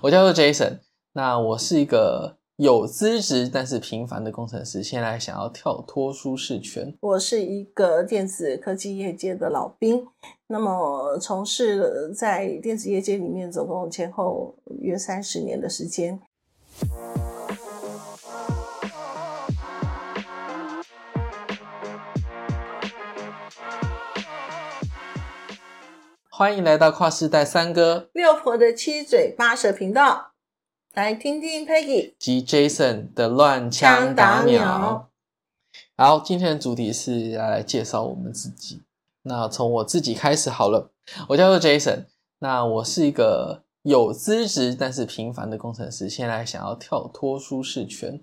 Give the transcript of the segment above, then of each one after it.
我叫做 Jason，那我是一个有资质但是平凡的工程师，现在想要跳脱舒适圈。我是一个电子科技业界的老兵，那么从事在电子业界里面总共前后约三十年的时间。欢迎来到跨世代三哥六婆的七嘴八舌频道，来听听 Peggy 及 Jason 的乱枪打鸟。好，今天的主题是要来介绍我们自己。那从我自己开始好了，我叫做 Jason，那我是一个有资质但是平凡的工程师，现在想要跳脱舒适圈。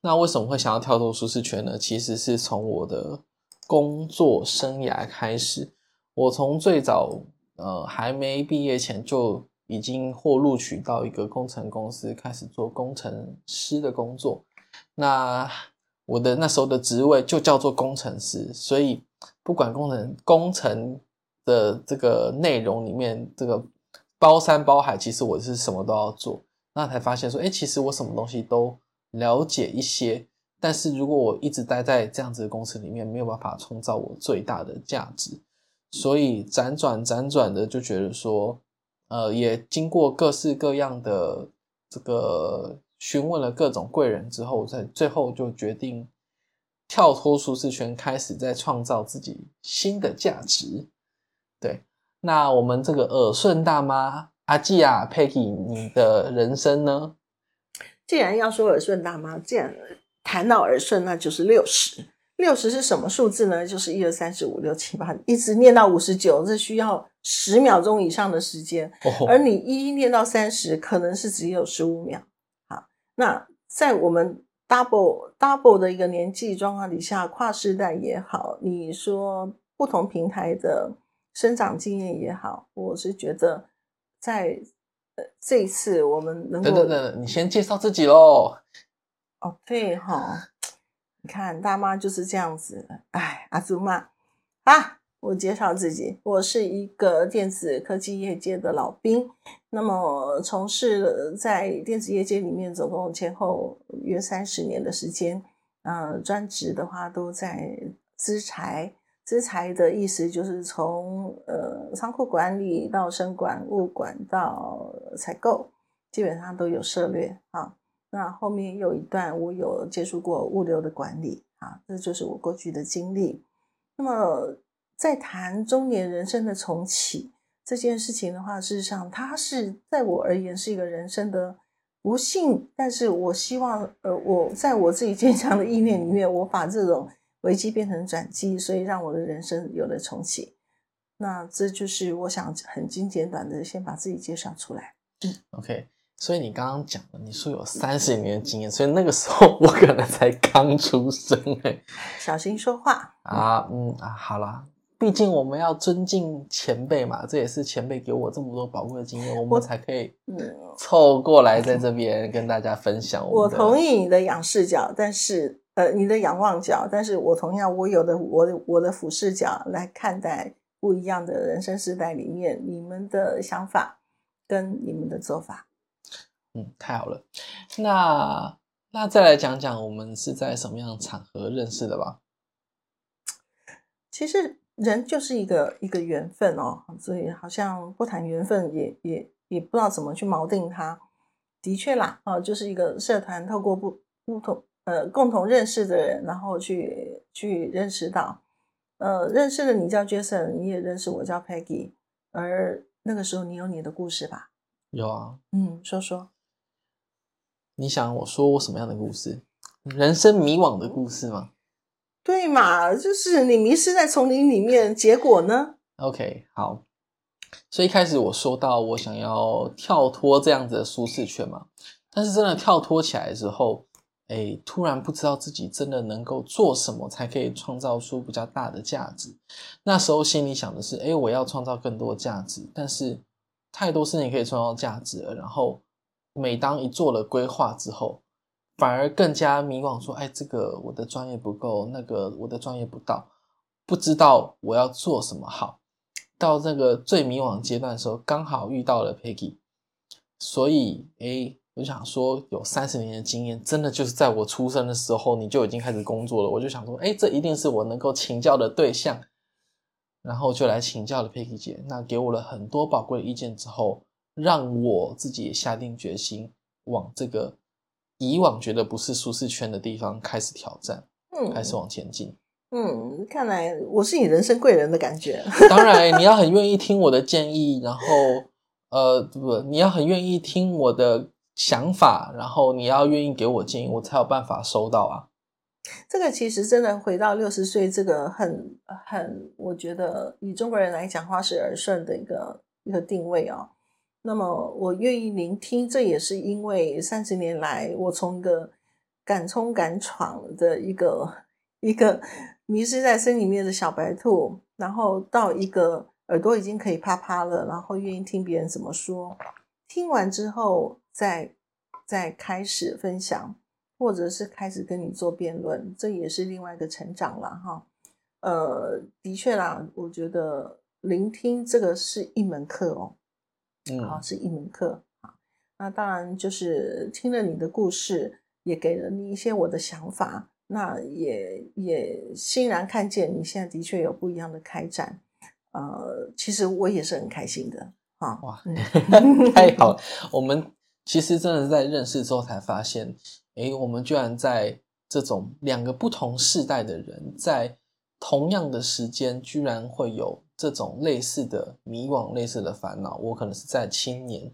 那为什么会想要跳脱舒适圈呢？其实是从我的工作生涯开始，我从最早。呃，还没毕业前就已经获录取到一个工程公司，开始做工程师的工作。那我的那时候的职位就叫做工程师，所以不管工程工程的这个内容里面，这个包山包海，其实我是什么都要做。那才发现说，哎，其实我什么东西都了解一些，但是如果我一直待在这样子的公司里面，没有办法创造我最大的价值。所以辗转辗转的就觉得说，呃，也经过各式各样的这个询问了各种贵人之后，在最后就决定跳脱舒适圈，开始在创造自己新的价值。对，那我们这个耳顺大妈阿季亚佩奇，你的人生呢？既然要说耳顺大妈，既然谈到耳顺，那就是六十。六十是什么数字呢？就是一二三四五六七八，一直念到五十九，这需要十秒钟以上的时间。而你一念到三十，可能是只有十五秒。好，那在我们 double double 的一个年纪状况底下，跨世代也好，你说不同平台的生长经验也好，我是觉得在呃这一次我们能够等等等，你先介绍自己喽。哦，对哈。你看，大妈就是这样子。哎，阿祖妈啊，我介绍自己，我是一个电子科技业界的老兵。那么，从事在电子业界里面总共前后约三十年的时间。嗯，专职的话都在资材，资材的意思就是从呃仓库管理到生管、物管到采购，基本上都有涉猎啊。那后面有一段，我有接触过物流的管理啊，这就是我过去的经历。那么，在谈中年人生的重启这件事情的话，事实上，它是在我而言是一个人生的不幸，但是我希望，呃，我在我自己坚强的意念里面，我把这种危机变成转机，所以让我的人生有了重启。那这就是我想很精简短的，先把自己介绍出来。嗯，OK。所以你刚刚讲的，你说有三十年的经验，所以那个时候我可能才刚出生哎，小心说话啊，嗯啊，好啦，毕竟我们要尊敬前辈嘛，这也是前辈给我这么多宝贵的经验，我们才可以凑过来在这边跟大家分享。我同意你的仰视角，但是呃，你的仰望角，但是我同样我有的我的我的俯视角来看待不一样的人生时代里面，你们的想法跟你们的做法。嗯，太好了。那那再来讲讲我们是在什么样的场合认识的吧？其实人就是一个一个缘分哦，所以好像不谈缘分也也也不知道怎么去锚定它。的确啦，哦，就是一个社团透过不不同呃共同认识的人，然后去去认识到，呃，认识了你叫 Jason，你也认识我叫 Peggy，而那个时候你有你的故事吧？有啊，嗯，说说。你想我说我什么样的故事？人生迷惘的故事吗？对嘛，就是你迷失在丛林里面，结果呢？OK，好。所以一开始我说到我想要跳脱这样子的舒适圈嘛，但是真的跳脱起来之后，哎，突然不知道自己真的能够做什么才可以创造出比较大的价值。那时候心里想的是，哎，我要创造更多的价值，但是太多事情可以创造价值了，然后。每当一做了规划之后，反而更加迷惘，说：“哎，这个我的专业不够，那个我的专业不到，不知道我要做什么好。”到那个最迷惘阶段的时候，刚好遇到了 Peggy，所以，哎，我想说，有三十年的经验，真的就是在我出生的时候你就已经开始工作了。我就想说，哎，这一定是我能够请教的对象，然后就来请教了 Peggy 姐。那给我了很多宝贵的意见之后，让我自己也下定决心往这个以往觉得不是舒适圈的地方开始挑战，嗯，开始往前进。嗯，看来我是你人生贵人的感觉。当然，你要很愿意听我的建议，然后呃，不，你要很愿意听我的想法，然后你要愿意给我建议，我才有办法收到啊。这个其实真的回到六十岁，这个很很，我觉得以中国人来讲，话是耳顺的一个一个定位啊。那么我愿意聆听，这也是因为三十年来，我从一个敢冲敢闯的一个一个。迷失在森林里面的小白兔，然后到一个耳朵已经可以啪啪了，然后愿意听别人怎么说，听完之后再再开始分享，或者是开始跟你做辩论，这也是另外一个成长了哈。呃，的确啦，我觉得聆听这个是一门课哦，嗯，好，是一门课啊。那当然就是听了你的故事，也给了你一些我的想法。那也也欣然看见你现在的确有不一样的开展，呃，其实我也是很开心的啊！哇，太好 了！我们其实真的在认识之后才发现，哎，我们居然在这种两个不同世代的人，在同样的时间，居然会有这种类似的迷惘、类似的烦恼。我可能是在青年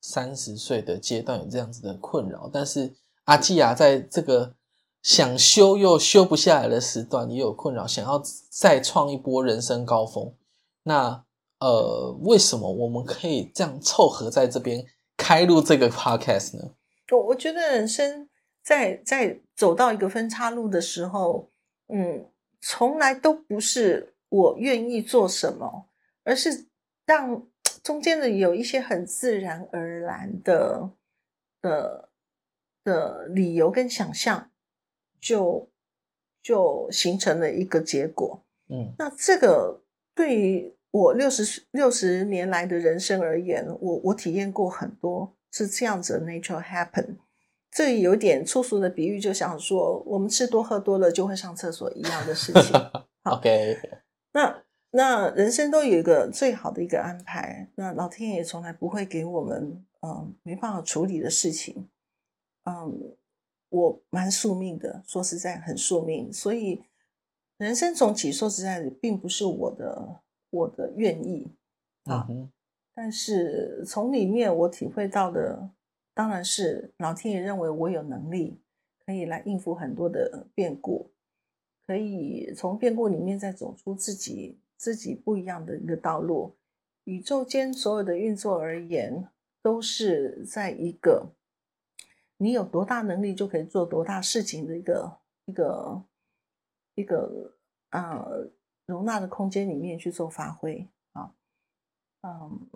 三十岁的阶段有这样子的困扰，但是阿季亚在这个。想修又修不下来的时段也有困扰，想要再创一波人生高峰。那呃，为什么我们可以这样凑合在这边开录这个 podcast 呢？我我觉得人生在在走到一个分岔路的时候，嗯，从来都不是我愿意做什么，而是让中间的有一些很自然而然的的的理由跟想象。就就形成了一个结果，嗯，那这个对于我六十六十年来的人生而言，我我体验过很多是这样子的 nature happen。这有点粗俗的比喻，就想说我们吃多喝多了就会上厕所一样的事情。OK，那那人生都有一个最好的一个安排，那老天爷从来不会给我们嗯没办法处理的事情，嗯。我蛮宿命的，说实在很宿命，所以人生重启，说实在的，并不是我的我的愿意啊。但是从里面我体会到的，当然是老天爷认为我有能力可以来应付很多的变故，可以从变故里面再走出自己自己不一样的一个道路。宇宙间所有的运作而言，都是在一个。你有多大能力，就可以做多大事情的一个一个一个呃容纳的空间里面去做发挥啊，嗯，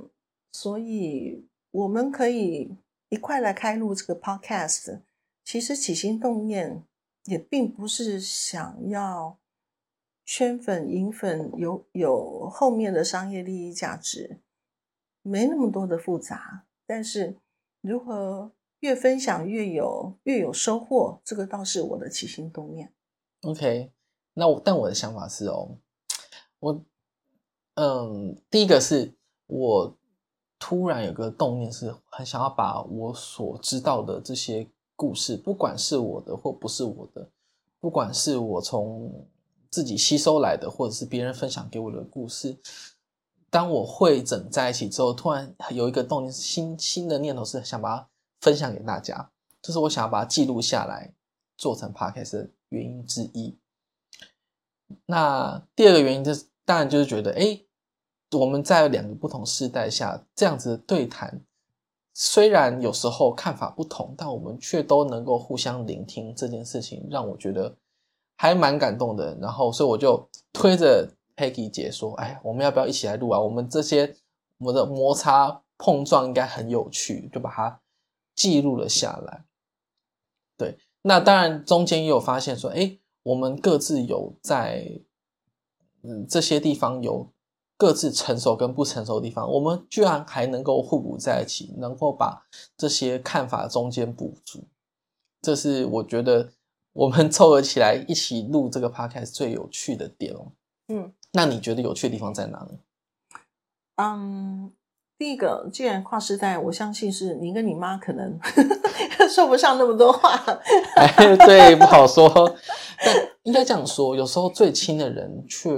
所以我们可以一块来开录这个 podcast。其实起心动念也并不是想要圈粉引粉，有有后面的商业利益价值，没那么多的复杂。但是如何？越分享越有越有收获，这个倒是我的起心动念。OK，那我但我的想法是哦，我嗯，第一个是我突然有个动念，是很想要把我所知道的这些故事，不管是我的或不是我的，不管是我从自己吸收来的，或者是别人分享给我的故事，当我会整在一起之后，突然有一个动心，新新的念头是想把它。分享给大家，这是我想要把它记录下来，做成 podcast 的原因之一。那第二个原因就是，当然就是觉得，哎，我们在两个不同时代下这样子的对谈，虽然有时候看法不同，但我们却都能够互相聆听，这件事情让我觉得还蛮感动的。然后，所以我就推着 Peggy 姐说：“哎，我们要不要一起来录啊？我们这些我们的摩擦碰撞应该很有趣，就把它。”记录了下来，对，那当然中间也有发现说，哎，我们各自有在嗯这些地方有各自成熟跟不成熟的地方，我们居然还能够互补在一起，能够把这些看法中间补足，这是我觉得我们 凑合起来一起录这个 podcast 最有趣的点哦。嗯，那你觉得有趣的地方在哪呢？嗯，第一个，既然跨世代，我相信是你跟你妈可能 说不上那么多话。哎，对，不好说。但应该这样说，有时候最亲的人却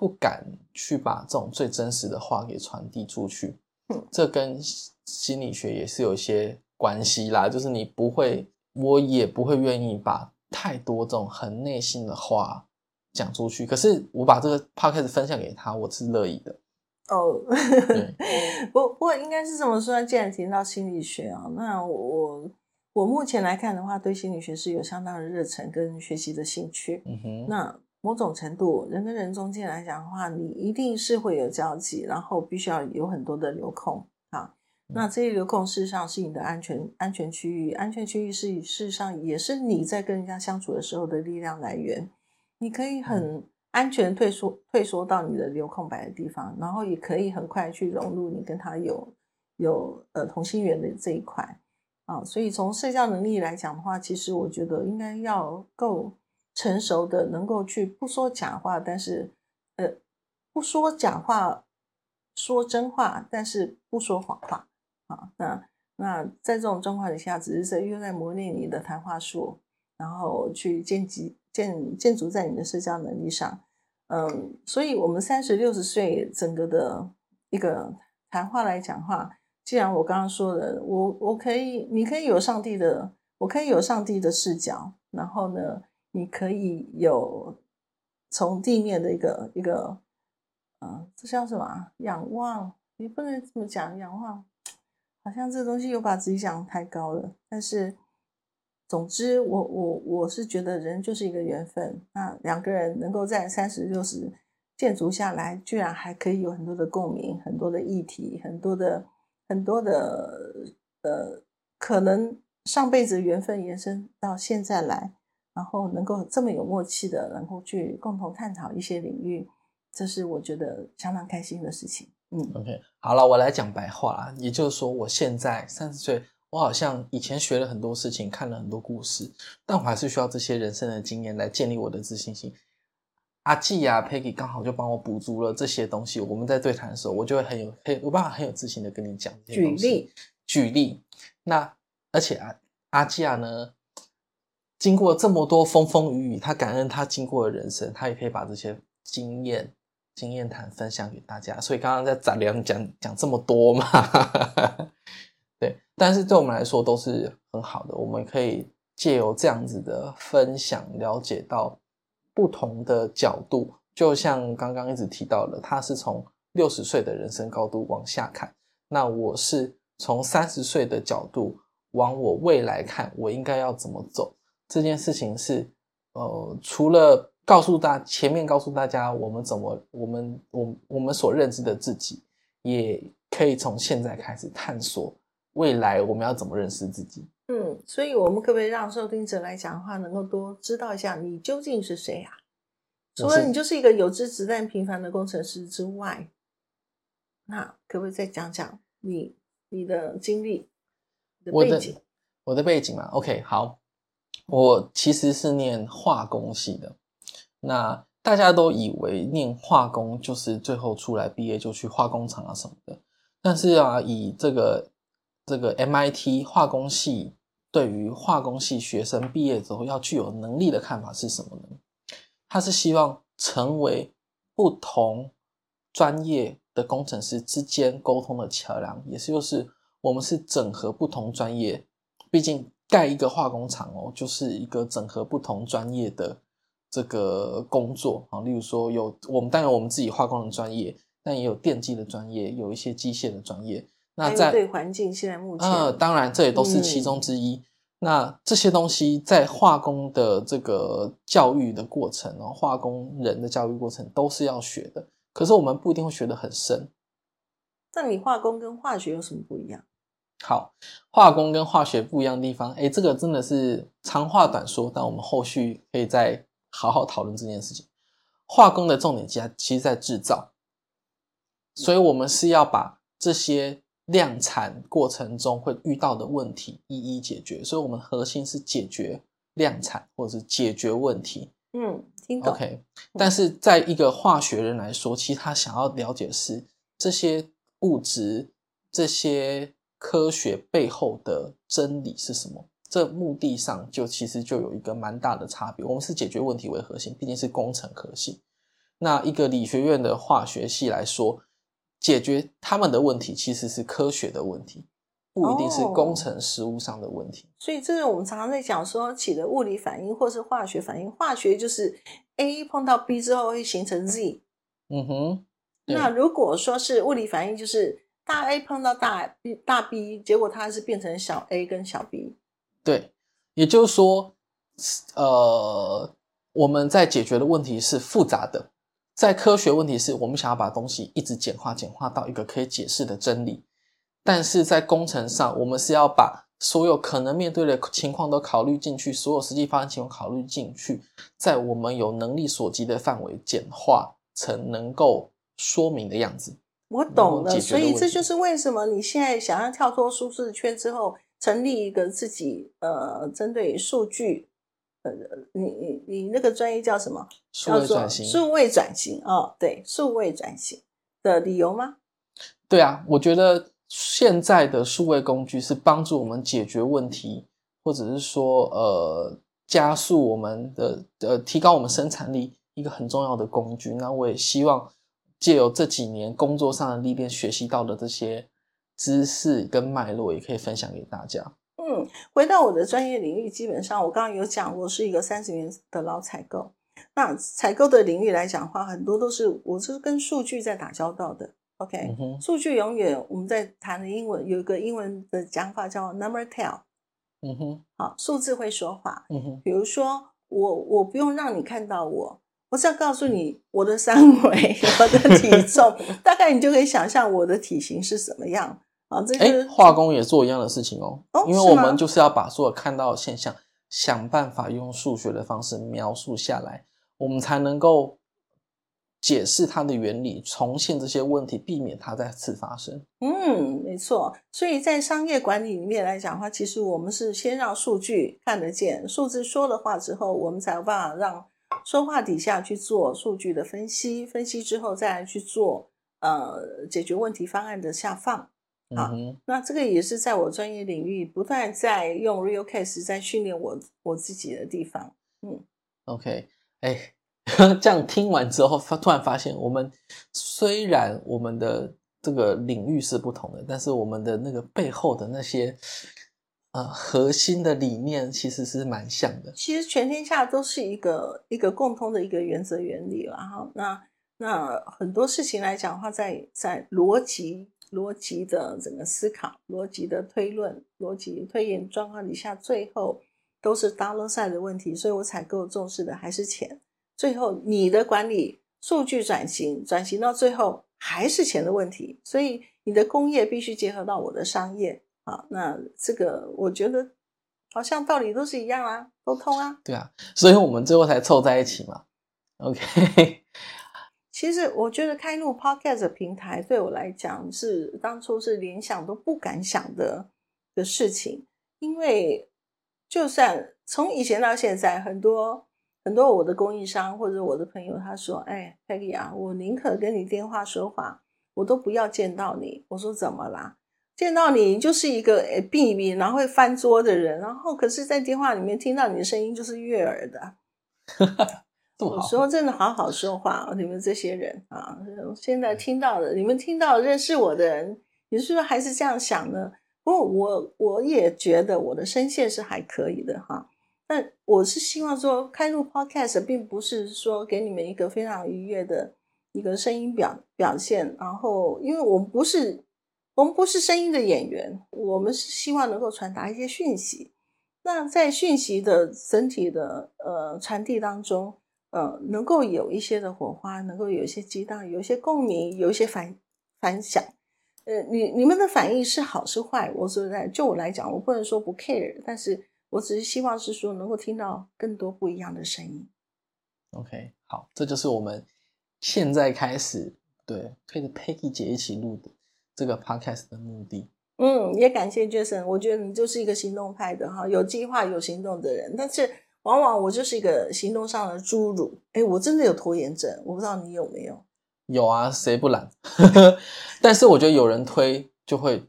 不敢去把这种最真实的话给传递出去。嗯这跟心理学也是有一些关系啦。就是你不会，我也不会愿意把太多这种很内心的话讲出去。可是我把这个 podcast 分享给他，我是乐意的。哦对，不不过应该是这么说。既然提到心理学啊，那我我目前来看的话，对心理学是有相当的热忱跟学习的兴趣。嗯哼，那某种程度，人跟人中间来讲的话，你一定是会有交集，然后必须要有很多的流控啊。那这些流控事实上是你的安全安全区域，安全区域是事实上也是你在跟人家相处的时候的力量来源。你可以很安全退缩退缩到你的留空白的地方，然后也可以很快去融入你跟他有有呃同心圆的这一块啊。所以从社交能力来讲的话，其实我觉得应该要够成熟的，能够去不说假话，但是呃不说假话，说真话，但是不说谎话啊。那那在这种状况底下，只是在又在磨练你的谈话术，然后去建基建建筑在你的社交能力上。嗯，所以我们三十六十岁整个的一个谈话来讲话，既然我刚刚说的，我我可以，你可以有上帝的，我可以有上帝的视角，然后呢，你可以有从地面的一个一个，嗯，这叫什么？仰望，你不能这么讲，仰望，好像这东西又把自己讲太高了。但是，总之，我我我是觉得人就是一个缘分。那两个人能够在三十六十建筑下来，居然还可以有很多的共鸣，很多的议题，很多的很多的呃，可能上辈子缘分延伸到现在来。然后能够这么有默契的，能够去共同探讨一些领域，这是我觉得相当开心的事情。嗯 OK，好了，我来讲白话啦，也就是说，我现在三十岁，我好像以前学了很多事情，看了很多故事，但我还是需要这些人生的经验来建立我的自信心。阿季啊，Peggy 刚好就帮我补足了这些东西。我们在对谈的时候，我就会很有很有办法很有自信的跟你讲这些举。例，举例，那而且啊，阿季亚呢，经过这么多风风雨雨，他感恩他经过的人生，他也可以把这些经验、经验谈分享给大家。所以刚刚在展梁讲讲这么多嘛，对，但是对我们来说都是很好的，我们可以借由这样子的分享，了解到不同的角度。就像刚刚一直提到的，他是从六十岁的人生高度往下看，那我是从三十岁的角度往我未来看，我应该要怎么走？这件事情是，呃，除了告诉大前面告诉大家我们怎么，我们我我们所认知的自己，也可以从现在开始探索未来我们要怎么认识自己。嗯，所以我们可不可以让收听者来讲的话，能够多知道一下你究竟是谁啊？除了你就是一个有知识但平凡的工程师之外，那可不可以再讲讲你你的经历、你的我的背景？我的背景嘛，OK，好，我其实是念化工系的。那大家都以为念化工就是最后出来毕业就去化工厂啊什么的，但是啊，以这个这个 MIT 化工系对于化工系学生毕业之后要具有能力的看法是什么呢？他是希望成为不同专业的工程师之间沟通的桥梁，也是就是我们是整合不同专业，毕竟盖一个化工厂哦，就是一个整合不同专业的这个工作啊。例如说有我们当然有我们自己化工的专业，但也有电机的专业，有一些机械的专业。那在对环境现在目前，呃，当然这也都是其中之一。那这些东西在化工的这个教育的过程哦，化工人的教育过程都是要学的。可是我们不一定会学得很深。那你化工跟化学有什么不一样？好，化工跟化学不一样的地方，哎，这个真的是长话短说，但我们后续可以再好好讨论这件事情。化工的重点其实其实在制造，所以我们是要把这些量产过程中会遇到的问题一一解决。所以，我们核心是解决量产或者是解决问题。嗯，听懂。OK，但是在一个化学人来说，其实他想要了解的是这些物质、这些科学背后的真理是什么。这目的上就其实就有一个蛮大的差别。我们是解决问题为核心，毕竟是工程科系。那一个理学院的化学系来说，解决他们的问题其实是科学的问题，不一定是哦工程实务上的问题。所以这是我们常常在讲说起的物理反应或是化学反应。化学就是 A 碰到 B 之后会形成 Z，嗯哼，那如果说是物理反应，就是大 A 碰到大 B 大 B，结果它是变成小 A 跟小 B。对，也就是说，呃，我们在解决的问题是复杂的，在科学问题是我们想要把东西一直简化，简化到一个可以解释的真理，但是在工程上，我们是要把所有可能面对的情况都考虑进去，所有实际发生情况考虑进去，在我们有能力所及的范围简化成能够说明的样子。我懂了，所以这就是为什么你现在想要跳脱舒适圈之后，成立一个自己呃针对数据，呃，你你你那个专业叫什么？数位转型，数位转型哦，对，数位转型的理由吗？对啊，我觉得现在的数位工具是帮助我们解决问题，或者是说呃加速我们的呃提高我们生产力一个很重要的工具。那我也希望借由这几年工作上的历练学习到的这些知识跟脉络，也可以分享给大家。嗯，回到我的专业领域，基本上我刚刚有讲，我是一个三十年的老采购。那采购的领域来讲的话，很多都是我是跟数据在打交道的。OK，、数据永远我们在谈的英文有一个英文的讲法叫 number tell，嗯哼，好，数字会说话。嗯哼，比如说我我不用让你看到我，我只要告诉你我的三围、我的体重，大概你就可以想象我的体型是什么样啊。这是，化工也做一样的事情哦，因为我们就是要把所有看到的现象，想办法用数学的方式描述下来，我们才能够解释它的原理，重现这些问题，避免它再次发生。嗯，没错。所以在商业管理里面来讲的话，其实我们是先让数据看得见，数字说了话之后，我们才有办法让说话底下去做数据的分析，分析之后再来去做呃解决问题方案的下放。好嗯哼，那这个也是在我专业领域不断在用 real case 在训练我我自己的地方。嗯 OK，哎，这样听完之后，发突然发现，我们虽然我们的这个领域是不同的，但是我们的那个背后的那些呃核心的理念其实是蛮像的。其实全天下都是一个一个共通的一个原则原理了哈。那那很多事情来讲的话在，在逻辑逻辑的整个思考、逻辑的推论、逻辑推演状况底下，最后都是 dollar sign 的问题。所以我采购重视的还是钱。最后你的管理数据转型，转型到最后还是钱的问题。所以你的工业必须结合到我的商业啊。那这个我觉得好像道理都是一样啊，都通啊。对啊，所以我们最后才凑在一起嘛。OK，其实我觉得开录 Podcast 平台对我来讲是当初是连想都不敢想的的事情，因为就算从以前到现在，很多很多我的供应商或者我的朋友他说：“哎，Peggy 啊，我宁可跟你电话说话，我都不要见到你。”我说：“怎么啦？见到你就是一个诶避免然后会翻桌的人，然后可是在电话里面听到你的声音就是悦耳的。”有这么好，时候真的好好说话哦，你们这些人啊，现在听到的，你们听到认识我的人，你是不是还是这样想呢？不过我我也觉得我的声线是还可以的哈。但我是希望说，开录 podcast 并不是说给你们一个非常愉悦的一个声音表表现，然后因为我们不是我们不是声音的演员，我们是希望能够传达一些讯息。那在讯息的整体的呃传递当中，呃，能够有一些的火花，能够有一些激荡，有一些共鸣，有一些反反响。呃，你你们的反应是好是坏，我说在，就我来讲，我不能说不 care，但是我只是希望是说能够听到更多不一样的声音。OK，好，这就是我们现在开始对，陪着 Peggy 姐一起录的这个 podcast 的目的。嗯，也感谢 Jason，我觉得你就是一个行动派的哈，有计划、有行动的人。但是往往我就是一个行动上的侏儒。哎，我真的有拖延症，我不知道你有没有。有啊，谁不懒？但是我觉得有人推，就会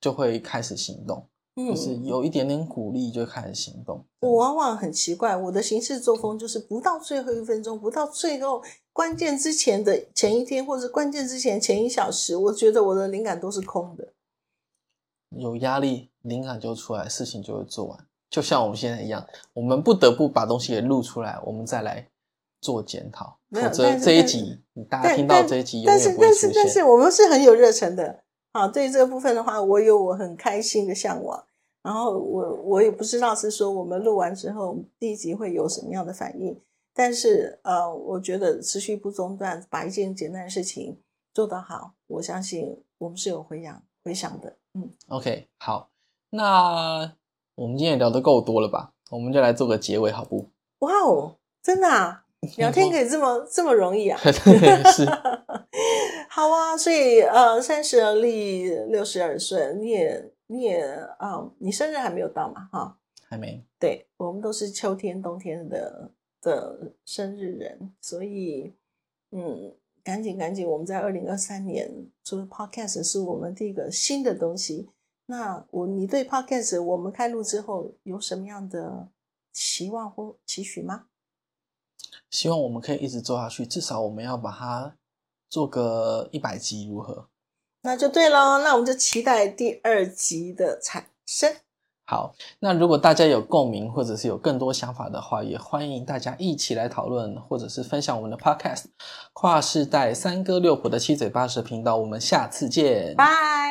就会开始行动，就是有一点点鼓励就开始行动。我往往很奇怪，我的行事作风就是不到最后一分钟，不到最后关键之前的前一天，或者关键之前前一小时，我觉得我的灵感都是空的。有压力，灵感就出来，事情就会做完。就像我们现在一样，我们不得不把东西给录出来，我们再来做检讨。否则这一集，大家听到这一集，但是但是但是我们是很有热忱的。好，对于这个部分的话，我有我很开心的向往。然后我我也不知道是说我们录完之后第一集会有什么样的反应，但是呃，我觉得持续不中断，把一件简单的事情做得好，我相信我们是有回响回响的。嗯，OK，好，那我们今天也聊得够多了吧？我们就来做个结尾，好不？哇哦，真的啊，聊天可以这么这么容易啊？是，好啊。所以呃，三十而立，六十而顺，你也你也啊，你生日还没有到嘛？哈，还没。对，我们都是秋天、冬天的的生日人，所以嗯。赶紧赶紧！我们在二零二三年做 podcast 是我们第一个新的东西。那我你对 podcast 我们开录之后有什么样的期望或期许吗？希望我们可以一直做下去，至少我们要把它做个一百集，如何？那就对喽，那我们就期待第二集的产生。好，那如果大家有共鸣，或者是有更多想法的话，也欢迎大家一起来讨论，或者是分享我们的 Podcast。跨世代三哥六婆的七嘴八舌频道，我们下次见，拜。